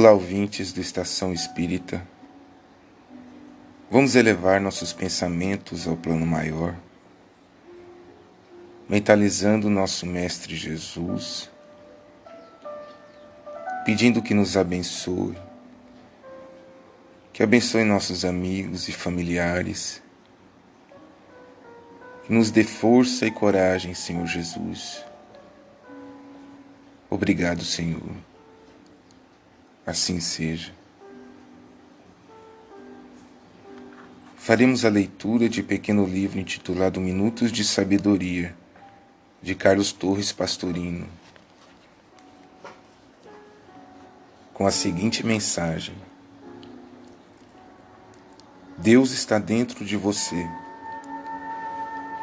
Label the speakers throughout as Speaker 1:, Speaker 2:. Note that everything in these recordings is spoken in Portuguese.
Speaker 1: Olá, ouvintes do Estação Espírita. Vamos elevar nossos pensamentos ao plano maior, mentalizando nosso Mestre Jesus, pedindo que nos abençoe, que abençoe nossos amigos e familiares, que nos dê força e coragem, Senhor Jesus. Obrigado, Senhor. Assim seja. Faremos a leitura de pequeno livro intitulado Minutos de Sabedoria, de Carlos Torres Pastorino, com a seguinte mensagem: Deus está dentro de você,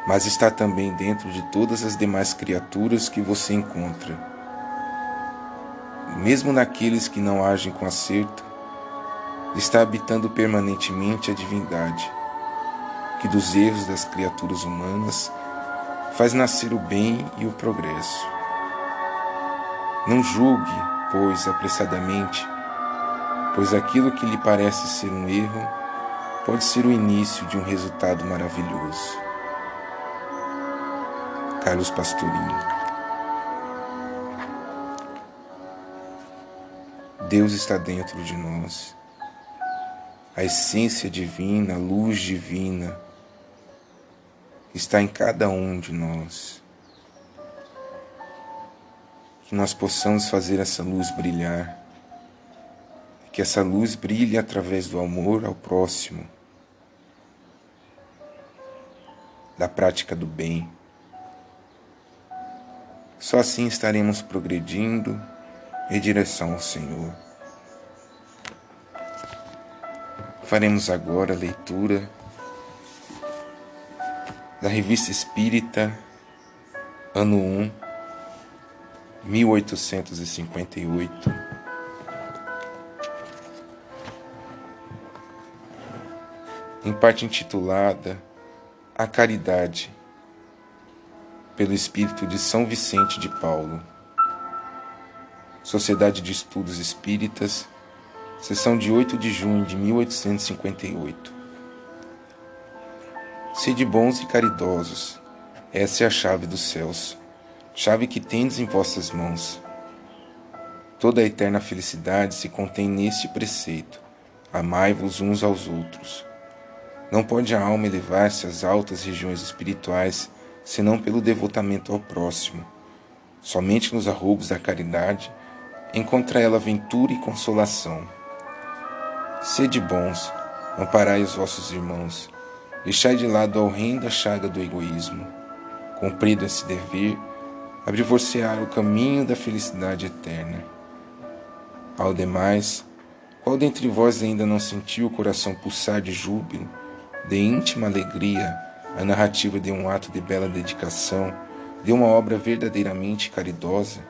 Speaker 1: mas está também dentro de todas as demais criaturas que você encontra mesmo naqueles que não agem com acerto, está habitando permanentemente a divindade, que dos erros das criaturas humanas faz nascer o bem e o progresso. Não julgue, pois, apressadamente, pois aquilo que lhe parece ser um erro pode ser o início de um resultado maravilhoso. Carlos Pastorino Deus está dentro de nós. A essência divina, a luz divina está em cada um de nós. Que nós possamos fazer essa luz brilhar. Que essa luz brilhe através do amor ao próximo, da prática do bem. Só assim estaremos progredindo em direção ao Senhor. Faremos agora a leitura da Revista Espírita, ano 1, 1858. Em parte intitulada A Caridade, pelo Espírito de São Vicente de Paulo. Sociedade de Estudos Espíritas, sessão de 8 de junho de 1858. Sede bons e caridosos, essa é a chave dos céus, chave que tendes em vossas mãos. Toda a eterna felicidade se contém neste preceito: amai-vos uns aos outros. Não pode a alma elevar-se às altas regiões espirituais senão pelo devotamento ao próximo. Somente nos arroubos da caridade encontra ela ventura e consolação. Sede bons, amparai os vossos irmãos, deixai de lado a horrenda chaga do egoísmo. Cumprido esse dever, abri-vos-á o caminho da felicidade eterna. Ao demais, qual dentre vós ainda não sentiu o coração pulsar de júbilo, de íntima alegria, a narrativa de um ato de bela dedicação, de uma obra verdadeiramente caridosa?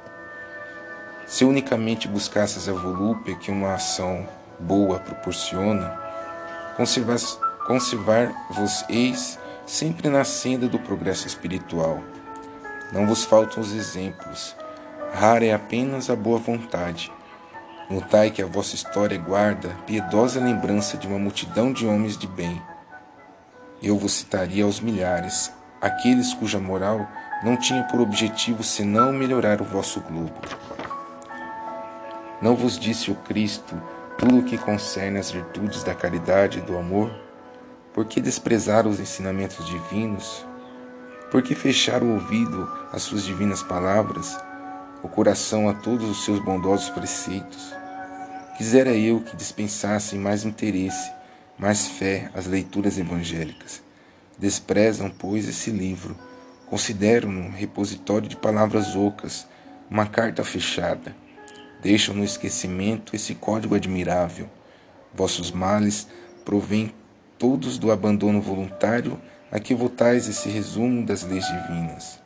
Speaker 1: Se unicamente buscasses a volúpia que uma ação boa proporciona, conservar-vos-eis sempre na senda do progresso espiritual. Não vos faltam os exemplos, rara é apenas a boa vontade. Notai que a vossa história guarda piedosa lembrança de uma multidão de homens de bem. Eu vos citaria aos milhares, aqueles cuja moral não tinha por objetivo senão melhorar o vosso globo. Não vos disse o Cristo tudo o que concerne às virtudes da caridade e do amor? Por que desprezar os ensinamentos divinos? Por que fechar o ouvido às suas divinas palavras, o coração a todos os seus bondosos preceitos? Quisera eu que dispensassem mais interesse, mais fé às leituras evangélicas. Desprezam, pois, esse livro, consideram-no repositório de palavras ocas, uma carta fechada Deixam no esquecimento esse código admirável. Vossos males provêm todos do abandono voluntário a que votais esse resumo das leis divinas.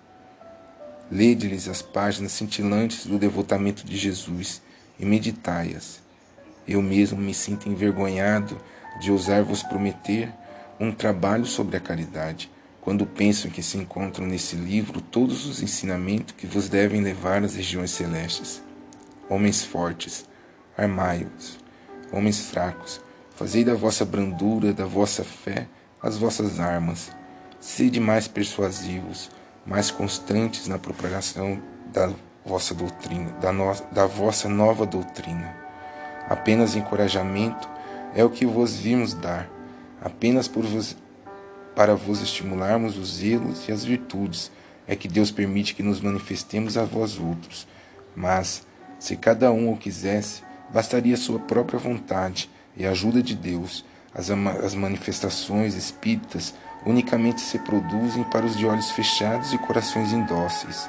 Speaker 1: Lede-lhes as páginas cintilantes do devotamento de Jesus e meditai-as. Eu mesmo me sinto envergonhado de ousar vos prometer um trabalho sobre a caridade, quando penso que se encontram nesse livro todos os ensinamentos que vos devem levar às regiões celestes homens fortes, armai-os. Homens fracos, fazei da vossa brandura, da vossa fé, as vossas armas. Sede mais persuasivos, mais constantes na propagação da vossa doutrina, da, no, da vossa nova doutrina. Apenas encorajamento é o que vos vimos dar, apenas por vos, para vos estimularmos os zelos e as virtudes, é que Deus permite que nos manifestemos a vós outros. Mas, se cada um o quisesse, bastaria sua própria vontade e a ajuda de Deus. As, as manifestações espíritas unicamente se produzem para os de olhos fechados e corações indóceis.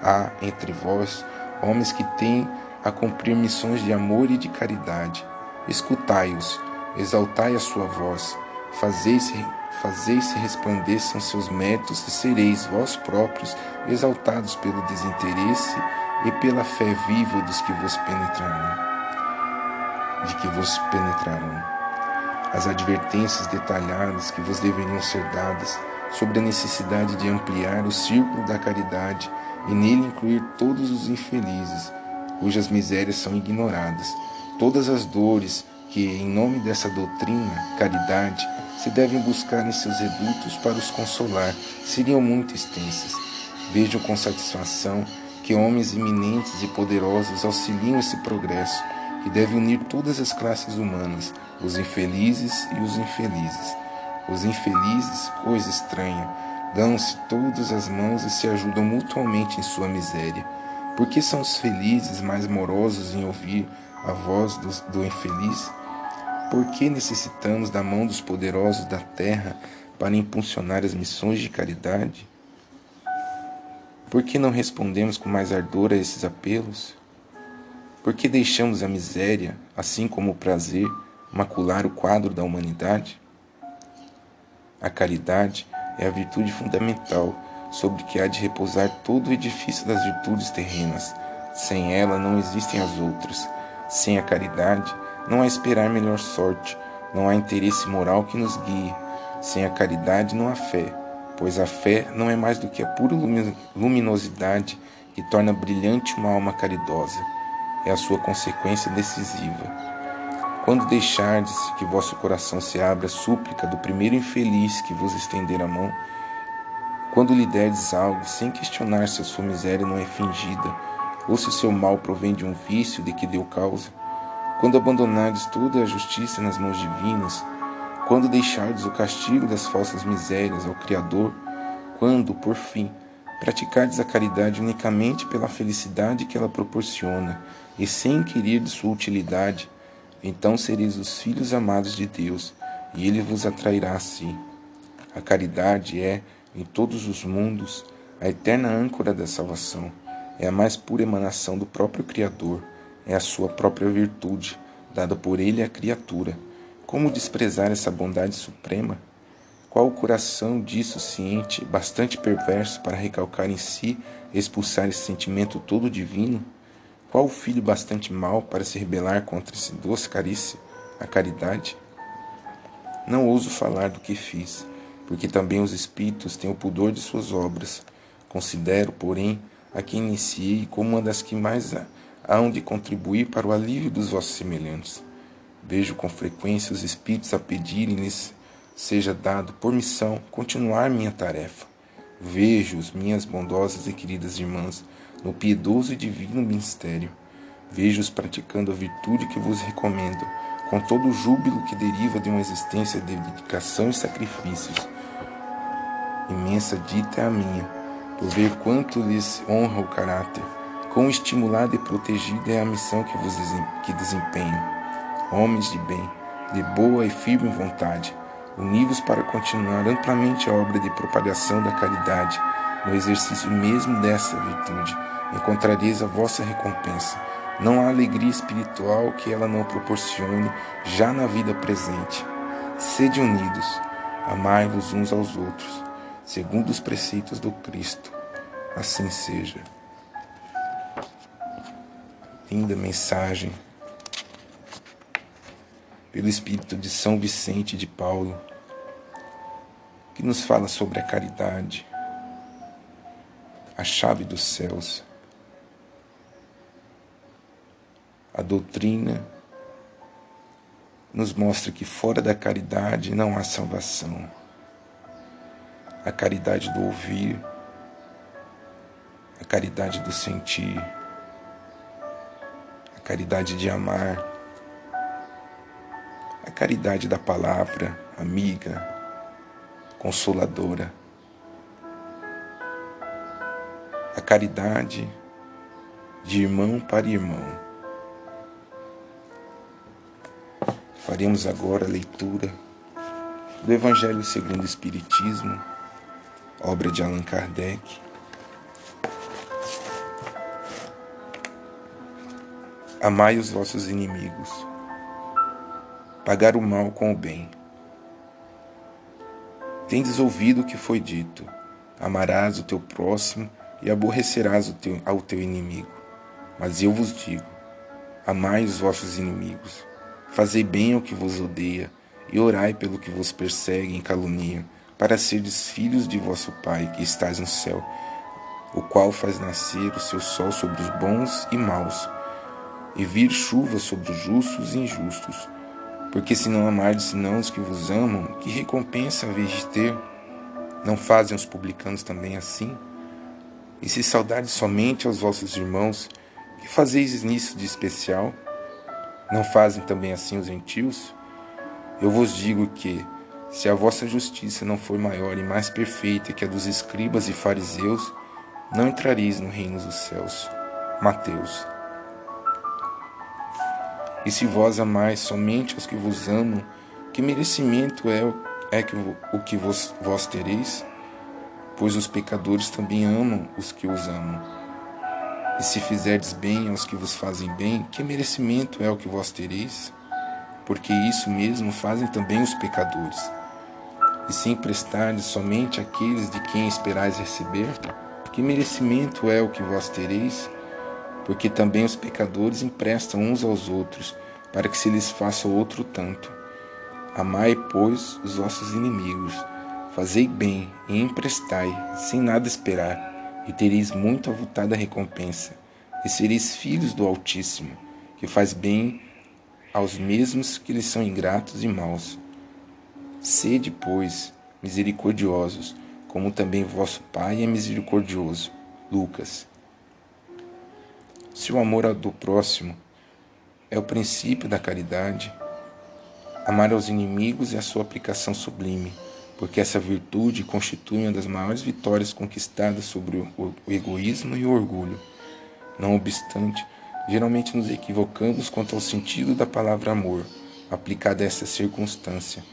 Speaker 1: Há entre vós homens que têm a cumprir missões de amor e de caridade. Escutai-os, exaltai a sua voz, fazeis-se fazeis resplandeçam seus méritos e sereis vós próprios exaltados pelo desinteresse e pela fé viva dos que vos penetrarão. De que vos penetrarão. As advertências detalhadas que vos deveriam ser dadas sobre a necessidade de ampliar o círculo da caridade e nele incluir todos os infelizes, cujas misérias são ignoradas, todas as dores que, em nome dessa doutrina, caridade, se devem buscar em seus redutos para os consolar, seriam muito extensas. Vejo com satisfação que homens eminentes e poderosos auxiliam esse progresso, que deve unir todas as classes humanas, os infelizes e os infelizes. Os infelizes, coisa estranha, dão-se todas as mãos e se ajudam mutuamente em sua miséria. Por que são os felizes mais morosos em ouvir a voz do, do infeliz? Por que necessitamos da mão dos poderosos da terra para impulsionar as missões de caridade? Por que não respondemos com mais ardor a esses apelos? Por que deixamos a miséria, assim como o prazer, macular o quadro da humanidade? A caridade é a virtude fundamental sobre que há de repousar todo o edifício das virtudes terrenas. Sem ela não existem as outras. Sem a caridade não há esperar melhor sorte, não há interesse moral que nos guie. Sem a caridade não há fé, pois a fé não é mais do que a pura luminosidade que torna brilhante uma alma caridosa. É a sua consequência decisiva. Quando deixardes que vosso coração se abra à súplica do primeiro infeliz que vos estender a mão, quando lhe derdes algo sem questionar se a sua miséria não é fingida, ou se o seu mal provém de um vício de que deu causa, quando abandonardes toda a justiça nas mãos divinas, quando deixardes o castigo das falsas misérias ao Criador, quando, por fim, praticardes a caridade unicamente pela felicidade que ela proporciona e sem inquirir de sua utilidade, então sereis os filhos amados de Deus, e ele vos atrairá a si. A caridade é, em todos os mundos, a eterna âncora da salvação, é a mais pura emanação do próprio Criador, é a sua própria virtude, dada por ele à criatura. Como desprezar essa bondade suprema? Qual o coração disso ciente, bastante perverso para recalcar em si expulsar esse sentimento todo divino? Qual o filho bastante mau para se rebelar contra esse doce carícia, a caridade? Não ouso falar do que fiz, porque também os espíritos têm o pudor de suas obras. Considero, porém, a que iniciei como uma das que mais hão de contribuir para o alívio dos vossos semelhantes. Vejo com frequência os espíritos a pedirem-lhes seja dado por missão continuar minha tarefa. Vejo-os, minhas bondosas e queridas irmãs, no piedoso e divino ministério. Vejo-os praticando a virtude que vos recomendo, com todo o júbilo que deriva de uma existência de dedicação e sacrifícios. Imensa dita é a minha, por ver quanto lhes honra o caráter, quão estimulada e protegida é a missão que vos que desempenho. Homens de bem, de boa e firme vontade, univos para continuar amplamente a obra de propagação da caridade, no exercício mesmo dessa virtude, encontrareis a vossa recompensa. Não há alegria espiritual que ela não proporcione já na vida presente. Sede unidos, amai-vos uns aos outros, segundo os preceitos do Cristo. Assim seja. Linda mensagem pelo Espírito de São Vicente de Paulo, que nos fala sobre a caridade, a chave dos céus. A doutrina nos mostra que fora da caridade não há salvação. A caridade do ouvir, a caridade do sentir, a caridade de amar, a caridade da palavra amiga, consoladora, a caridade de irmão para irmão. Faremos agora a leitura do Evangelho segundo o Espiritismo, obra de Allan Kardec. Amai os vossos inimigos, pagar o mal com o bem. Tendes ouvido o que foi dito: amarás o teu próximo e aborrecerás o teu, ao teu inimigo. Mas eu vos digo: amai os vossos inimigos, fazei bem ao que vos odeia, e orai pelo que vos persegue e caluniam, para serdes filhos de vosso Pai que estás no céu, o qual faz nascer o seu sol sobre os bons e maus, e vir chuva sobre os justos e injustos. Porque se não amardes senão os que vos amam, que recompensa haveis de ter? Não fazem os publicanos também assim? E se saudardes somente aos vossos irmãos, que fazeis nisso de especial? Não fazem também assim os gentios? Eu vos digo que, se a vossa justiça não for maior e mais perfeita que a dos escribas e fariseus, não entrareis no reino dos céus. Mateus. E se vós amais somente os que vos amam, que merecimento é, é que, o que vos, vós tereis? Pois os pecadores também amam os que os amam. E se fizerdes bem aos que vos fazem bem, que merecimento é o que vós tereis? Porque isso mesmo fazem também os pecadores. E se emprestardes somente àqueles de quem esperais receber, que merecimento é o que vós tereis? Porque também os pecadores emprestam uns aos outros, para que se lhes faça outro tanto. Amai, pois, os vossos inimigos, fazei bem e emprestai, sem nada esperar e tereis muito avultada recompensa, e sereis filhos do Altíssimo, que faz bem aos mesmos que lhes são ingratos e maus. Sede, pois, misericordiosos, como também vosso Pai é misericordioso. Lucas. Se o amor do próximo é o princípio da caridade, amar aos inimigos é a sua aplicação sublime porque essa virtude constitui uma das maiores vitórias conquistadas sobre o egoísmo e o orgulho. Não obstante, geralmente nos equivocamos quanto ao sentido da palavra amor, aplicada a essa circunstância.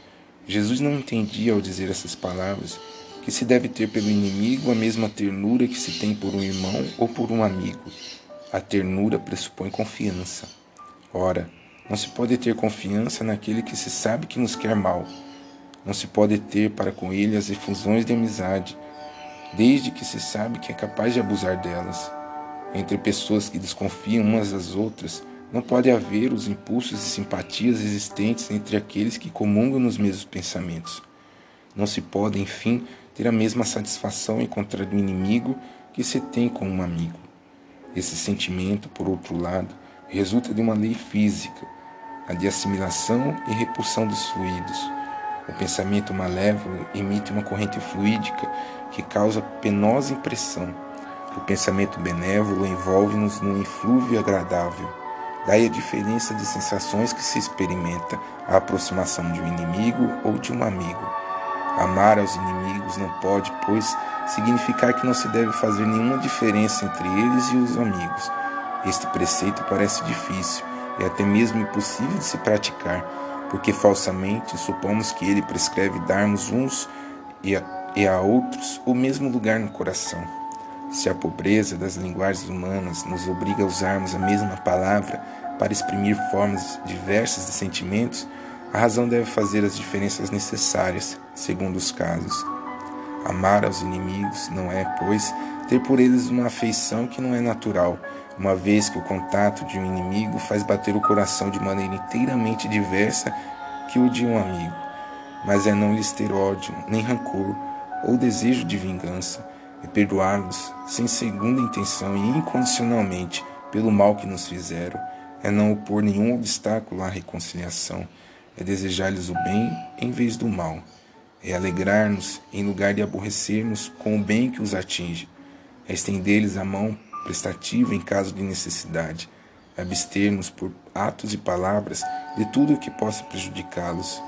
Speaker 1: Jesus não entendia ao dizer essas palavras que se deve ter pelo inimigo a mesma ternura que se tem por um irmão ou por um amigo. A ternura pressupõe confiança. Ora, não se pode ter confiança naquele que se sabe que nos quer mal não se pode ter para com ele as efusões de amizade, desde que se sabe que é capaz de abusar delas. Entre pessoas que desconfiam umas das outras, não pode haver os impulsos e simpatias existentes entre aqueles que comungam nos mesmos pensamentos. Não se pode, enfim, ter a mesma satisfação encontrar um inimigo que se tem com um amigo. Esse sentimento, por outro lado, resulta de uma lei física, a de assimilação e repulsão dos fluidos o pensamento malévolo emite uma corrente fluídica que causa penosa impressão. O pensamento benévolo envolve-nos num inflúvio agradável. Daí a diferença de sensações que se experimenta a aproximação de um inimigo ou de um amigo. Amar aos inimigos não pode, pois, significar que não se deve fazer nenhuma diferença entre eles e os amigos. Este preceito parece difícil e até mesmo impossível de se praticar, porque falsamente supomos que ele prescreve darmos uns e a, e a outros o mesmo lugar no coração. Se a pobreza das linguagens humanas nos obriga a usarmos a mesma palavra para exprimir formas diversas de sentimentos, a razão deve fazer as diferenças necessárias, segundo os casos. Amar aos inimigos não é, pois, ter por eles uma afeição que não é natural, uma vez que o contato de um inimigo faz bater o coração de maneira inteiramente diversa que o de um amigo, mas é não lhes ter ódio, nem rancor ou desejo de vingança, é perdoá-los sem segunda intenção e incondicionalmente pelo mal que nos fizeram, é não opor nenhum obstáculo à reconciliação, é desejar-lhes o bem em vez do mal, é alegrar-nos em lugar de aborrecer-nos com o bem que os atinge, é estender-lhes a mão prestativa em caso de necessidade, é abster-nos por atos e palavras de tudo o que possa prejudicá-los,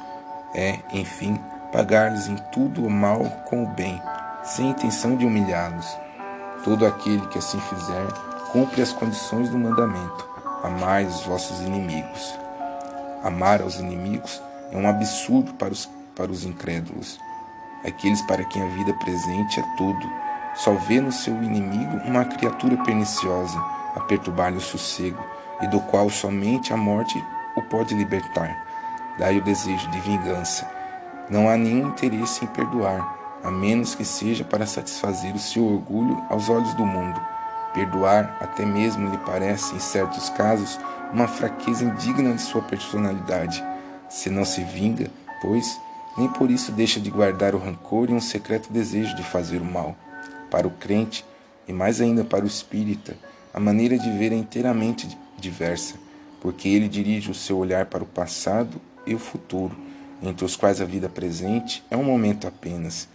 Speaker 1: é, enfim, pagar-lhes em tudo o mal com o bem, sem intenção de humilhá-los. Todo aquele que assim fizer cumpre as condições do mandamento: amai os vossos inimigos. Amar aos inimigos é um absurdo para os, para os incrédulos. Aqueles para quem a vida presente é tudo, só vê no seu inimigo uma criatura perniciosa a perturbar-lhe o sossego, e do qual somente a morte o pode libertar. Daí o desejo de vingança. Não há nenhum interesse em perdoar, a menos que seja para satisfazer o seu orgulho aos olhos do mundo. Perdoar até mesmo lhe parece, em certos casos, uma fraqueza indigna de sua personalidade. Se não se vinga, pois, nem por isso deixa de guardar o rancor e um secreto desejo de fazer o mal. Para o crente, e mais ainda para o espírita, a maneira de ver é inteiramente diversa, porque ele dirige o seu olhar para o passado e o futuro, entre os quais a vida presente é um momento apenas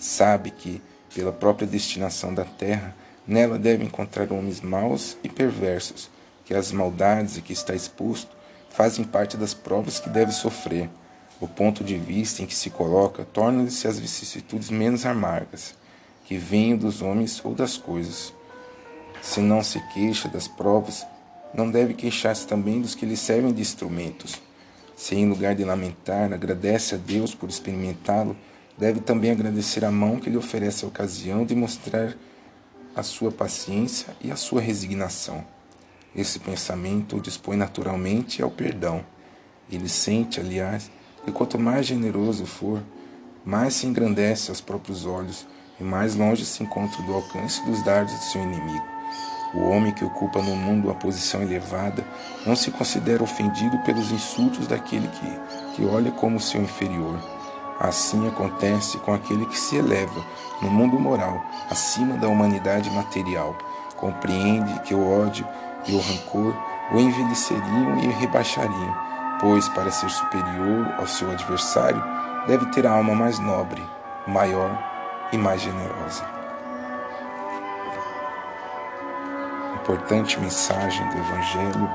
Speaker 1: sabe que, pela própria destinação da terra, nela deve encontrar homens maus e perversos, que as maldades a que está exposto fazem parte das provas que deve sofrer. O ponto de vista em que se coloca torna-se as vicissitudes menos amargas, que venham dos homens ou das coisas. Se não se queixa das provas, não deve queixar-se também dos que lhe servem de instrumentos. Se em lugar de lamentar, agradece a Deus por experimentá-lo, Deve também agradecer a mão que lhe oferece a ocasião de mostrar a sua paciência e a sua resignação. Esse pensamento o dispõe naturalmente ao perdão. Ele sente, aliás, que quanto mais generoso for, mais se engrandece aos próprios olhos e mais longe se encontra do alcance dos dardos do seu inimigo. O homem que ocupa no mundo uma posição elevada não se considera ofendido pelos insultos daquele que, que olha como seu inferior Assim acontece com aquele que se eleva no mundo moral acima da humanidade material. Compreende que o ódio e o rancor o envelheceriam e o rebaixariam, pois, para ser superior ao seu adversário, deve ter a alma mais nobre, maior e mais generosa. Importante mensagem do Evangelho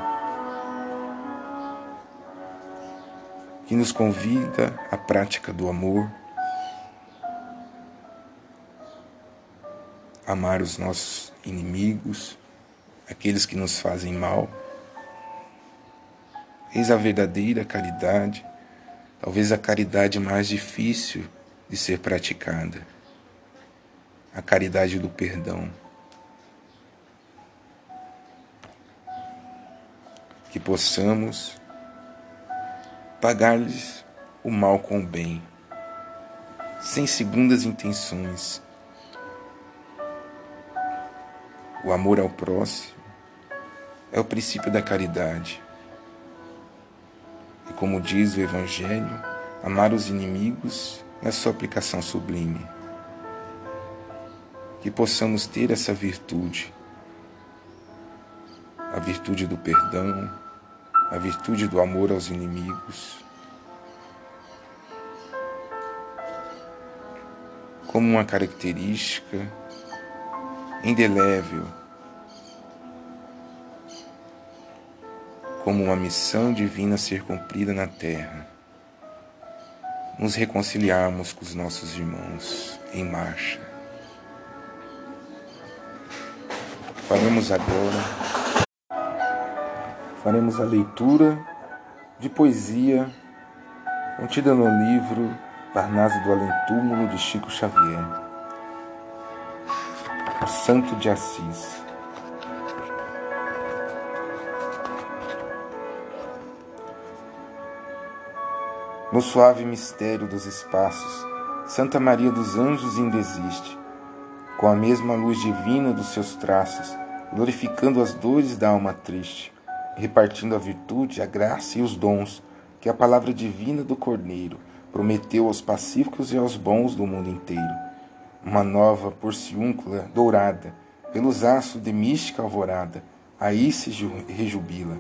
Speaker 1: que nos convida à prática do amor, amar os nossos inimigos, aqueles que nos fazem mal. Eis a verdadeira caridade, talvez a caridade mais difícil de ser praticada, a caridade do perdão. Que possamos pagar-lhes o mal com o bem, sem segundas intenções. O amor ao próximo é o princípio da caridade. E como diz o Evangelho, amar os inimigos é sua aplicação sublime. Que possamos ter essa virtude, a virtude do perdão, a virtude do amor aos inimigos, como uma característica indelével, como uma missão divina a ser cumprida na terra, nos reconciliarmos com os nossos irmãos em marcha. Faremos agora faremos a leitura de poesia contida no livro Parnaso do Além Túmulo de Chico Xavier. O Santo de Assis. No suave mistério dos espaços, Santa Maria dos Anjos ainda existe, com a mesma luz divina dos seus traços, glorificando as dores da alma triste repartindo a virtude, a graça e os dons que a palavra divina do Cordeiro prometeu aos pacíficos e aos bons do mundo inteiro. Uma nova porciúncula dourada, pelos aços de mística alvorada, aí se rejubila,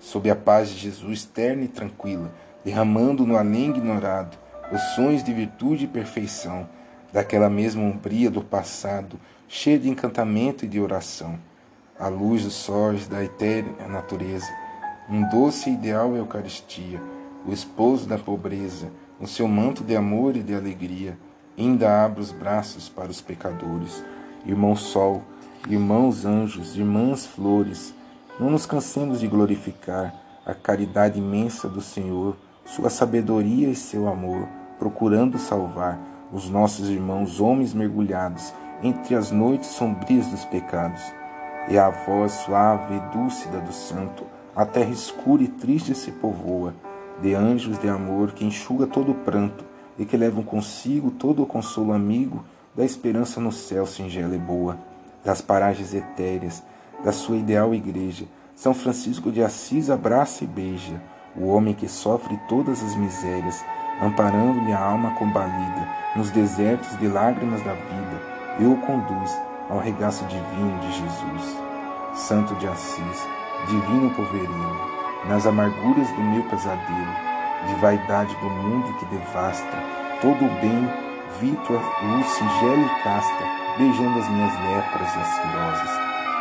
Speaker 1: sob a paz de Jesus terna e tranquila, derramando no além ignorado os sonhos de virtude e perfeição, daquela mesma umbria do passado, cheia de encantamento e de oração, a luz dos sóis da etérea natureza, um doce ideal Eucaristia, o esposo da pobreza, no seu manto de amor e de alegria, ainda abre os braços para os pecadores. Irmão Sol, irmãos anjos, irmãs flores, não nos cansemos de glorificar a caridade imensa do Senhor, sua sabedoria e seu amor, procurando salvar os nossos irmãos homens mergulhados entre as noites sombrias dos pecados. E a voz suave e dúcida do santo, a terra escura e triste se povoa, de anjos de amor que enxuga todo o pranto e que levam consigo todo o consolo amigo da esperança no céu singela e boa, das paragens etéreas, da sua ideal igreja, São Francisco de Assis abraça e beija o homem que sofre todas as misérias, amparando-lhe a alma combalida nos desertos de lágrimas da vida, e o conduz ao regaço divino de Jesus. Santo de Assis, divino poverino, nas amarguras do meu pesadelo, de vaidade do mundo que devasta, todo o bem, vi tua luz singela e casta, beijando as minhas lepras asquerosas.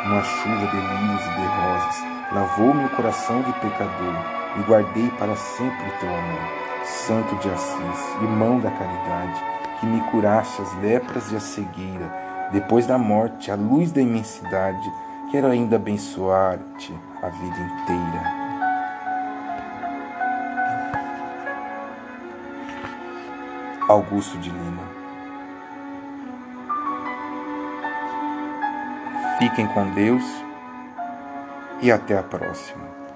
Speaker 1: Uma chuva de lírios e de rosas, lavou-me o coração de pecador, e guardei para sempre o teu amor. Santo de Assis, irmão da caridade, que me curaste as lepras e a cegueira, depois da morte, a luz da imensidade, quero ainda abençoar-te a vida inteira. Augusto de Lima. Fiquem com Deus e até a próxima.